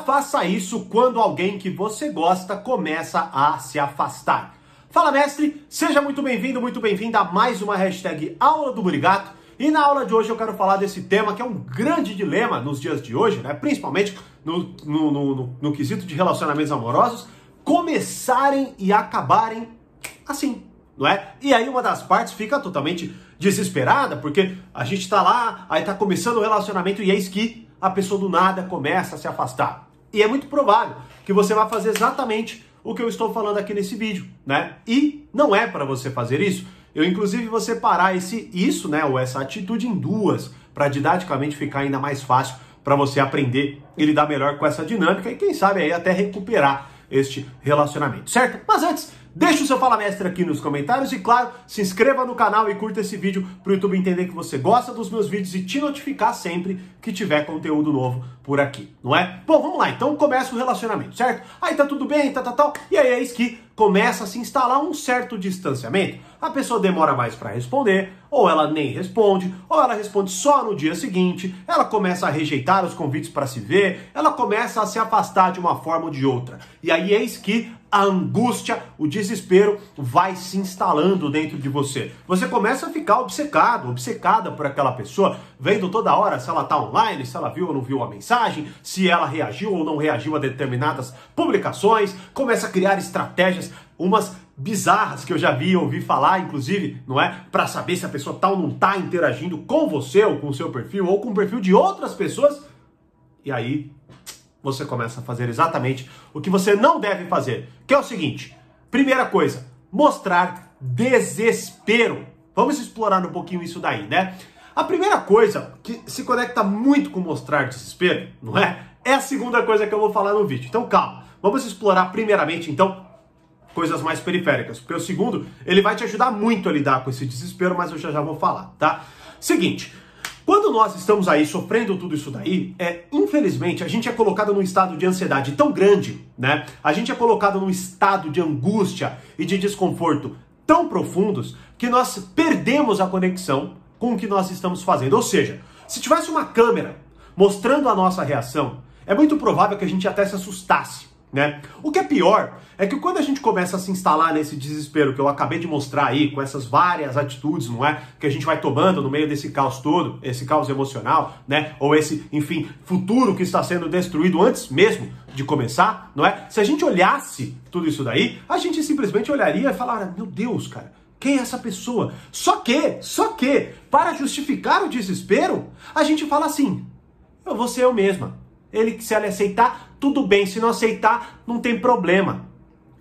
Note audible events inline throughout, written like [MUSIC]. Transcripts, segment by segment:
Faça isso quando alguém que você gosta começa a se afastar. Fala, mestre! Seja muito bem-vindo, muito bem-vinda a mais uma hashtag Aula do Burigato. E na aula de hoje eu quero falar desse tema que é um grande dilema nos dias de hoje, né? principalmente no, no, no, no, no quesito de relacionamentos amorosos, começarem e acabarem assim, não é? E aí uma das partes fica totalmente desesperada, porque a gente tá lá, aí tá começando o relacionamento e eis que a pessoa do nada começa a se afastar. E é muito provável que você vai fazer exatamente o que eu estou falando aqui nesse vídeo, né? E não é para você fazer isso. Eu inclusive vou separar esse isso, né, ou essa atitude em duas, para didaticamente ficar ainda mais fácil para você aprender e lidar melhor com essa dinâmica e quem sabe aí até recuperar este relacionamento, certo? Mas antes, Deixe o seu Fala Mestre aqui nos comentários e, claro, se inscreva no canal e curta esse vídeo para o YouTube entender que você gosta dos meus vídeos e te notificar sempre que tiver conteúdo novo por aqui, não é? Bom, vamos lá, então começa o relacionamento, certo? Aí tá tudo bem, tá, tá, tal, e aí é isso que começa a se instalar um certo distanciamento. A pessoa demora mais para responder, ou ela nem responde, ou ela responde só no dia seguinte, ela começa a rejeitar os convites para se ver, ela começa a se afastar de uma forma ou de outra. E aí eis que a angústia, o desespero vai se instalando dentro de você. Você começa a ficar obcecado, obcecada por aquela pessoa, vendo toda hora se ela está online, se ela viu ou não viu a mensagem, se ela reagiu ou não reagiu a determinadas publicações, começa a criar estratégias, umas bizarras que eu já vi, ouvi falar, inclusive, não é? Para saber se a pessoa tal tá não está interagindo com você ou com o seu perfil ou com o perfil de outras pessoas. E aí você começa a fazer exatamente o que você não deve fazer, que é o seguinte: primeira coisa, mostrar desespero. Vamos explorar um pouquinho isso daí, né? A primeira coisa que se conecta muito com mostrar desespero, não é? É a segunda coisa que eu vou falar no vídeo. Então calma, vamos explorar primeiramente então coisas mais periféricas, porque o segundo, ele vai te ajudar muito a lidar com esse desespero, mas eu já já vou falar, tá? Seguinte, quando nós estamos aí sofrendo tudo isso daí, é infelizmente a gente é colocado num estado de ansiedade tão grande, né? A gente é colocado num estado de angústia e de desconforto tão profundos que nós perdemos a conexão com o que nós estamos fazendo. Ou seja, se tivesse uma câmera mostrando a nossa reação, é muito provável que a gente até se assustasse. Né? O que é pior é que quando a gente começa a se instalar nesse desespero que eu acabei de mostrar aí, com essas várias atitudes, não é? Que a gente vai tomando no meio desse caos todo, esse caos emocional, né? Ou esse, enfim, futuro que está sendo destruído antes mesmo de começar, não é? Se a gente olhasse tudo isso daí, a gente simplesmente olharia e falaria: Meu Deus, cara, quem é essa pessoa? Só que, só que, para justificar o desespero, a gente fala assim: Eu vou ser eu mesma. Ele, se ele aceitar, tudo bem. Se não aceitar, não tem problema.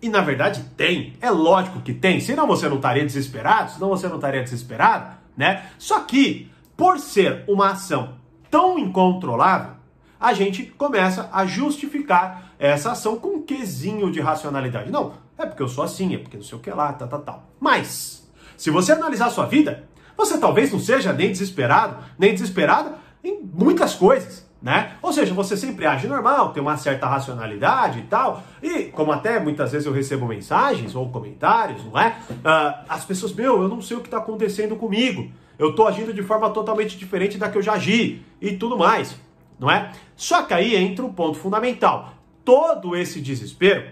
E na verdade tem. É lógico que tem. Senão você não estaria desesperado, senão você não estaria desesperado, né? Só que, por ser uma ação tão incontrolável, a gente começa a justificar essa ação com um quesinho de racionalidade. Não, é porque eu sou assim, é porque não sei o que lá, tal, tal, tal. Mas, se você analisar sua vida, você talvez não seja nem desesperado, nem desesperada em muitas coisas né? Ou seja, você sempre age normal, tem uma certa racionalidade e tal. E como até muitas vezes eu recebo mensagens ou comentários, não é? Uh, as pessoas, meu, eu não sei o que está acontecendo comigo. Eu estou agindo de forma totalmente diferente da que eu já agi e tudo mais, não é? Só que aí entra um ponto fundamental. Todo esse desespero,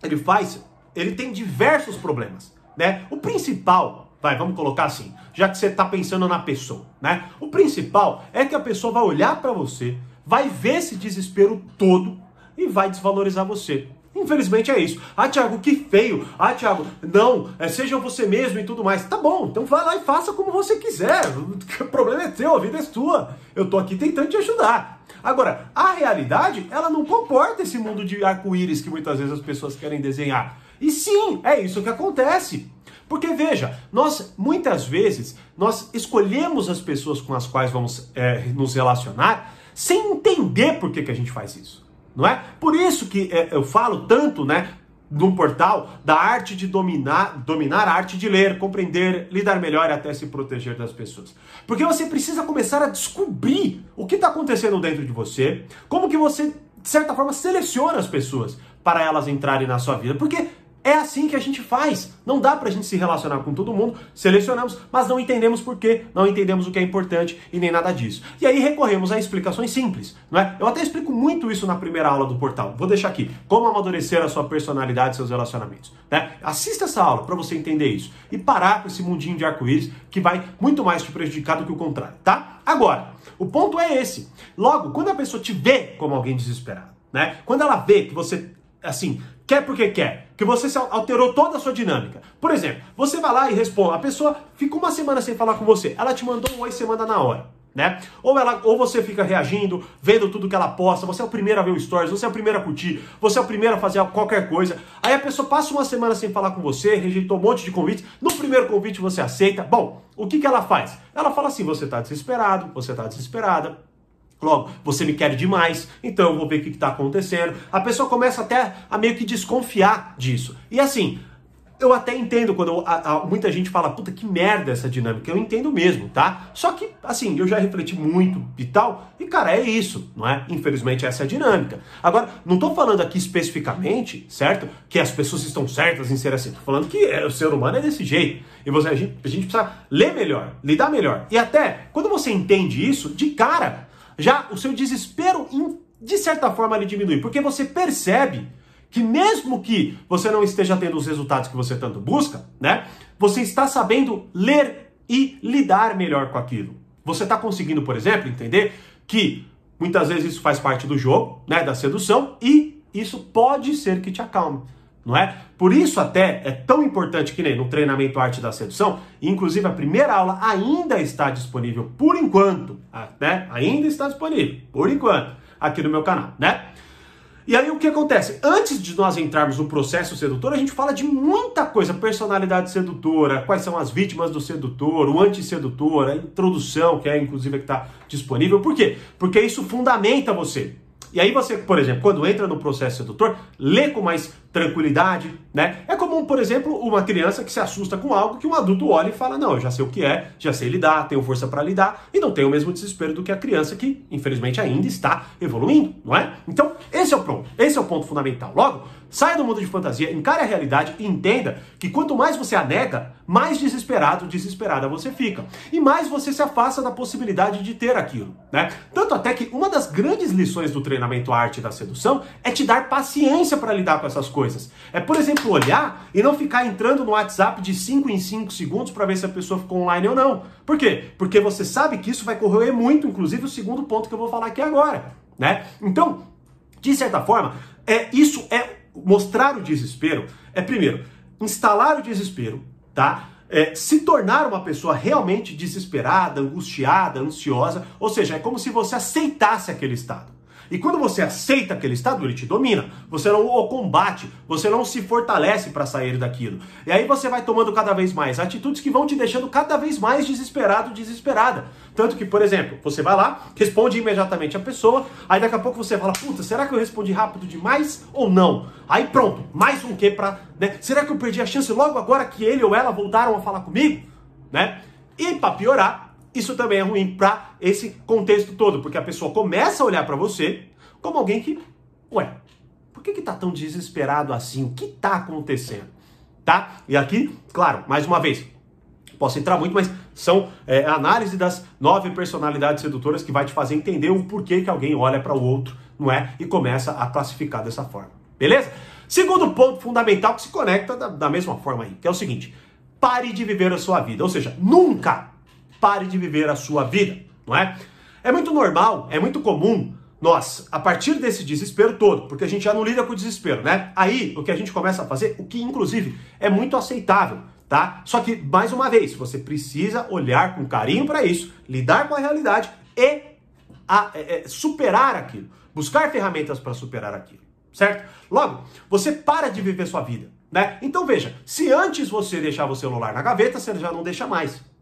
ele faz, ele tem diversos problemas, né? O principal Vai, vamos colocar assim, já que você está pensando na pessoa, né? O principal é que a pessoa vai olhar para você, vai ver esse desespero todo e vai desvalorizar você. Infelizmente é isso. Ah, Thiago, que feio. Ah, Thiago, não, é, seja você mesmo e tudo mais. Tá bom, então vai lá e faça como você quiser. O problema é teu, a vida é sua. Eu tô aqui tentando te ajudar. Agora, a realidade, ela não comporta esse mundo de arco-íris que muitas vezes as pessoas querem desenhar. E sim, é isso que acontece. Porque veja, nós muitas vezes nós escolhemos as pessoas com as quais vamos é, nos relacionar sem entender por que, que a gente faz isso, não é? Por isso que é, eu falo tanto, né, num portal da arte de dominar, dominar a arte de ler, compreender, lidar melhor e até se proteger das pessoas. Porque você precisa começar a descobrir o que está acontecendo dentro de você, como que você de certa forma seleciona as pessoas para elas entrarem na sua vida, porque é assim que a gente faz. Não dá pra gente se relacionar com todo mundo, selecionamos, mas não entendemos por quê, não entendemos o que é importante e nem nada disso. E aí recorremos a explicações simples, não é? Eu até explico muito isso na primeira aula do portal. Vou deixar aqui, como amadurecer a sua personalidade e seus relacionamentos, né? Assista essa aula para você entender isso e parar com esse mundinho de arco-íris que vai muito mais te prejudicar do que o contrário, tá? Agora, o ponto é esse. Logo, quando a pessoa te vê como alguém desesperado, né? Quando ela vê que você assim, quer porque quer, que você alterou toda a sua dinâmica. Por exemplo, você vai lá e responde, a pessoa fica uma semana sem falar com você, ela te mandou um oi, manda na hora. Né? Ou, ela, ou você fica reagindo, vendo tudo que ela posta, você é o primeiro a ver o stories, você é o primeiro a curtir, você é o primeiro a fazer qualquer coisa. Aí a pessoa passa uma semana sem falar com você, rejeitou um monte de convites, no primeiro convite você aceita. Bom, o que, que ela faz? Ela fala assim: você está desesperado, você está desesperada, Logo, você me quer demais, então eu vou ver o que está acontecendo. A pessoa começa até a meio que desconfiar disso. E assim, eu até entendo quando a, a, muita gente fala, puta que merda essa dinâmica. Eu entendo mesmo, tá? Só que, assim, eu já refleti muito e tal, e cara, é isso, não é? Infelizmente, essa é a dinâmica. Agora, não tô falando aqui especificamente, certo? Que as pessoas estão certas em ser assim. Tô falando que é, o ser humano é desse jeito. E você, a gente, a gente precisa ler melhor, lidar melhor. E até, quando você entende isso, de cara, já o seu desespero, de certa forma, ele diminui, porque você percebe que mesmo que você não esteja tendo os resultados que você tanto busca, né, você está sabendo ler e lidar melhor com aquilo. Você está conseguindo, por exemplo, entender que muitas vezes isso faz parte do jogo, né, da sedução, e isso pode ser que te acalme não é? Por isso até é tão importante que nem no treinamento Arte da Sedução, inclusive a primeira aula ainda está disponível por enquanto, ah, né? Ainda está disponível por enquanto aqui no meu canal, né? E aí o que acontece? Antes de nós entrarmos no processo sedutor, a gente fala de muita coisa, personalidade sedutora, quais são as vítimas do sedutor, o antissedutor, a introdução, que é inclusive que está disponível. Por quê? Porque isso fundamenta você. E aí você, por exemplo, quando entra no processo sedutor, lê com mais tranquilidade, né? É comum, por exemplo, uma criança que se assusta com algo que um adulto olha e fala: "Não, eu já sei o que é, já sei lidar, tenho força para lidar" e não tem o mesmo desespero do que a criança que, infelizmente, ainda está evoluindo, não é? Então, esse é o ponto. Esse é o ponto fundamental. Logo, Saia do mundo de fantasia, encare a realidade e entenda que quanto mais você a nega, mais desesperado, desesperada você fica. E mais você se afasta da possibilidade de ter aquilo, né? Tanto até que uma das grandes lições do treinamento arte da sedução é te dar paciência para lidar com essas coisas. É, por exemplo, olhar e não ficar entrando no WhatsApp de 5 em 5 segundos para ver se a pessoa ficou online ou não. Por quê? Porque você sabe que isso vai corroer muito, inclusive o segundo ponto que eu vou falar aqui agora, né? Então, de certa forma, é, isso é mostrar o desespero é, primeiro, instalar o desespero, tá? É, se tornar uma pessoa realmente desesperada, angustiada, ansiosa, ou seja, é como se você aceitasse aquele estado. E quando você aceita aquele estado, ele te domina. Você não o combate, você não se fortalece para sair daquilo. E aí você vai tomando cada vez mais atitudes que vão te deixando cada vez mais desesperado, desesperada. Tanto que, por exemplo, você vai lá, responde imediatamente a pessoa, aí daqui a pouco você fala, puta, será que eu respondi rápido demais ou não? Aí pronto, mais um que para, né? Será que eu perdi a chance logo agora que ele ou ela voltaram a falar comigo, né? E para piorar, isso também é ruim para esse contexto todo, porque a pessoa começa a olhar para você como alguém que, ué, por que que tá tão desesperado assim? O que tá acontecendo? Tá? E aqui, claro, mais uma vez, posso entrar muito, mas são é, análise das nove personalidades sedutoras que vai te fazer entender o porquê que alguém olha para o outro, não é? E começa a classificar dessa forma. Beleza? Segundo ponto fundamental que se conecta da, da mesma forma aí, que é o seguinte: pare de viver a sua vida. Ou seja, nunca pare de viver a sua vida, não é? É muito normal, é muito comum nós, a partir desse desespero todo, porque a gente já não lida com o desespero, né? Aí o que a gente começa a fazer, o que inclusive é muito aceitável, tá? Só que, mais uma vez, você precisa olhar com carinho para isso, lidar com a realidade e a, é, é, superar aquilo, buscar ferramentas para superar aquilo, certo? Logo, você para de viver sua vida, né? Então veja, se antes você deixava o celular na gaveta, você já não deixa mais.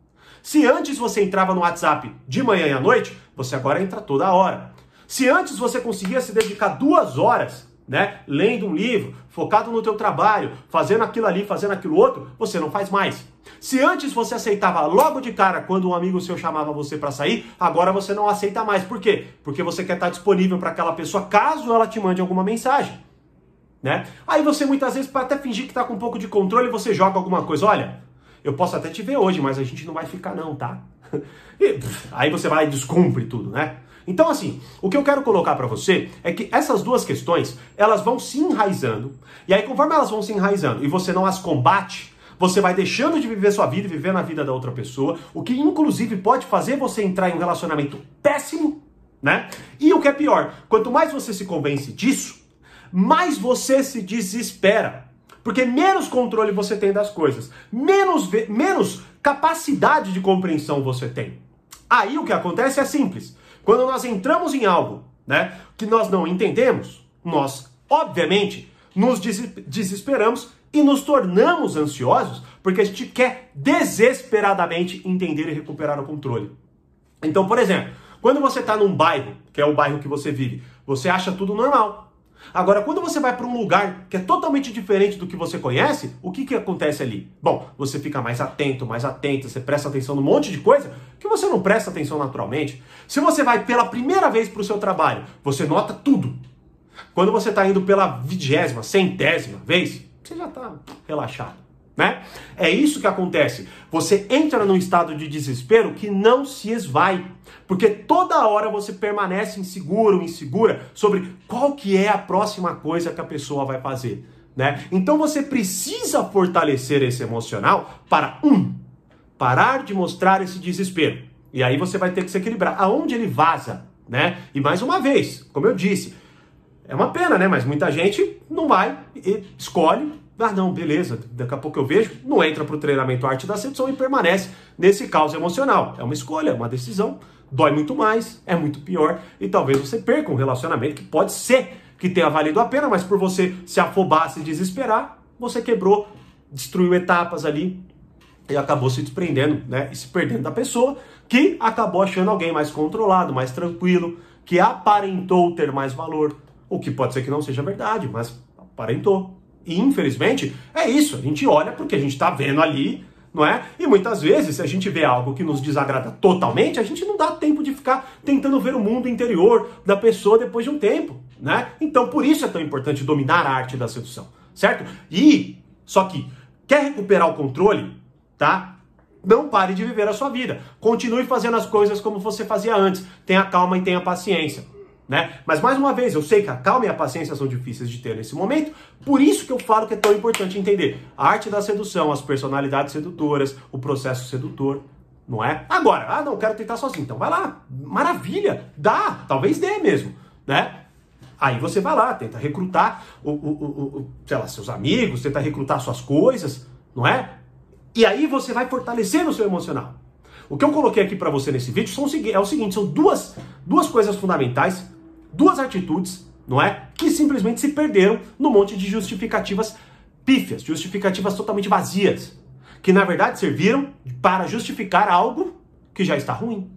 Se antes você entrava no WhatsApp de manhã e à noite, você agora entra toda hora. Se antes você conseguia se dedicar duas horas, né, lendo um livro, focado no teu trabalho, fazendo aquilo ali, fazendo aquilo outro, você não faz mais. Se antes você aceitava logo de cara quando um amigo seu chamava você para sair, agora você não aceita mais. Por quê? Porque você quer estar disponível para aquela pessoa caso ela te mande alguma mensagem. né? Aí você muitas vezes, para até fingir que tá com um pouco de controle, você joga alguma coisa. Olha, eu posso até te ver hoje, mas a gente não vai ficar não, tá? [LAUGHS] E, aí você vai e descumpre tudo, né? Então, assim, o que eu quero colocar para você é que essas duas questões, elas vão se enraizando, e aí conforme elas vão se enraizando e você não as combate, você vai deixando de viver sua vida e viver na vida da outra pessoa, o que inclusive pode fazer você entrar em um relacionamento péssimo, né? E o que é pior, quanto mais você se convence disso, mais você se desespera. Porque menos controle você tem das coisas, menos, menos capacidade de compreensão você tem. Aí o que acontece é simples. Quando nós entramos em algo né, que nós não entendemos, nós, obviamente, nos desesperamos e nos tornamos ansiosos porque a gente quer desesperadamente entender e recuperar o controle. Então, por exemplo, quando você está num bairro, que é o bairro que você vive, você acha tudo normal. Agora, quando você vai para um lugar que é totalmente diferente do que você conhece, o que, que acontece ali? Bom, você fica mais atento, mais atento, você presta atenção num monte de coisa que você não presta atenção naturalmente. Se você vai pela primeira vez para o seu trabalho, você nota tudo. Quando você está indo pela vigésima, centésima vez, você já está relaxado né? É isso que acontece. Você entra num estado de desespero que não se esvai, porque toda hora você permanece inseguro, insegura sobre qual que é a próxima coisa que a pessoa vai fazer, né? Então você precisa fortalecer esse emocional para um parar de mostrar esse desespero. E aí você vai ter que se equilibrar. Aonde ele vaza, né? E mais uma vez, como eu disse, é uma pena, né? Mas muita gente não vai e escolhe ah, não, beleza, daqui a pouco eu vejo, não entra para o treinamento arte da sedução e permanece nesse caos emocional. É uma escolha, é uma decisão, dói muito mais, é muito pior e talvez você perca um relacionamento que pode ser que tenha valido a pena, mas por você se afobar, se desesperar, você quebrou, destruiu etapas ali e acabou se desprendendo, né, e se perdendo da pessoa que acabou achando alguém mais controlado, mais tranquilo, que aparentou ter mais valor, o que pode ser que não seja verdade, mas aparentou. E infelizmente é isso, a gente olha porque a gente está vendo ali, não é? E muitas vezes, se a gente vê algo que nos desagrada totalmente, a gente não dá tempo de ficar tentando ver o mundo interior da pessoa depois de um tempo, né? Então por isso é tão importante dominar a arte da sedução, certo? E só que quer recuperar o controle, tá? Não pare de viver a sua vida. Continue fazendo as coisas como você fazia antes. Tenha calma e tenha paciência. Né? Mas mais uma vez, eu sei que a calma e a paciência são difíceis de ter nesse momento, por isso que eu falo que é tão importante entender a arte da sedução, as personalidades sedutoras, o processo sedutor, não é? Agora, ah, não, quero tentar sozinho, então vai lá, maravilha, dá, talvez dê mesmo, né? Aí você vai lá, tenta recrutar o, o, o, o sei lá, seus amigos, tenta recrutar suas coisas, não é? E aí você vai fortalecendo o seu emocional. O que eu coloquei aqui para você nesse vídeo são, é o seguinte, são duas, duas coisas fundamentais, duas atitudes, não é? Que simplesmente se perderam no monte de justificativas pífias, justificativas totalmente vazias, que na verdade serviram para justificar algo que já está ruim.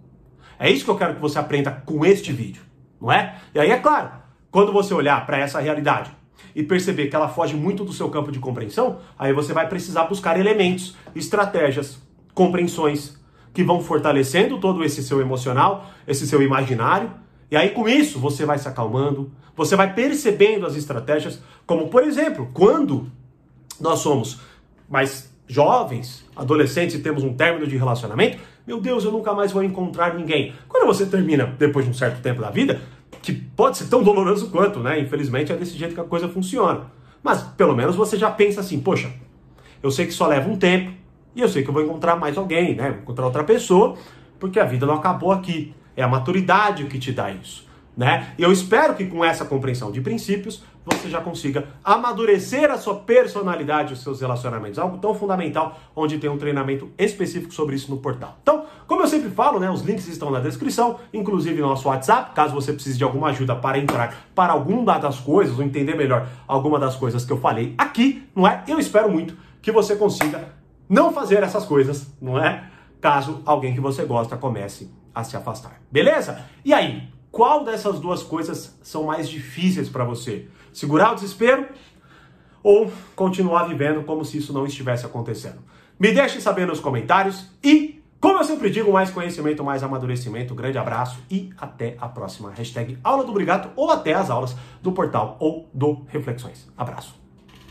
É isso que eu quero que você aprenda com este vídeo, não é? E aí é claro, quando você olhar para essa realidade e perceber que ela foge muito do seu campo de compreensão, aí você vai precisar buscar elementos, estratégias, compreensões, que vão fortalecendo todo esse seu emocional, esse seu imaginário. E aí com isso você vai se acalmando, você vai percebendo as estratégias, como por exemplo, quando nós somos mais jovens, adolescentes e temos um término de relacionamento, meu Deus, eu nunca mais vou encontrar ninguém. Quando você termina depois de um certo tempo da vida, que pode ser tão doloroso quanto, né? Infelizmente é desse jeito que a coisa funciona. Mas pelo menos você já pensa assim, poxa, eu sei que só leva um tempo, e eu sei que eu vou encontrar mais alguém, né? Vou encontrar outra pessoa, porque a vida não acabou aqui. É a maturidade o que te dá isso, né? E eu espero que com essa compreensão de princípios você já consiga amadurecer a sua personalidade, os seus relacionamentos, algo tão fundamental, onde tem um treinamento específico sobre isso no portal. Então, como eu sempre falo, né, os links estão na descrição, inclusive no nosso WhatsApp, caso você precise de alguma ajuda para entrar para alguma das coisas ou entender melhor alguma das coisas que eu falei aqui, não é? Eu espero muito que você consiga não fazer essas coisas, não é? Caso alguém que você gosta comece a se afastar. Beleza? E aí, qual dessas duas coisas são mais difíceis para você? Segurar o desespero ou continuar vivendo como se isso não estivesse acontecendo? Me deixe saber nos comentários e Como eu sempre digo, mais conhecimento, mais amadurecimento. Grande abraço e até a próxima hashtag Aula do Brigato ou até as aulas do portal ou do Reflexões. Abraço.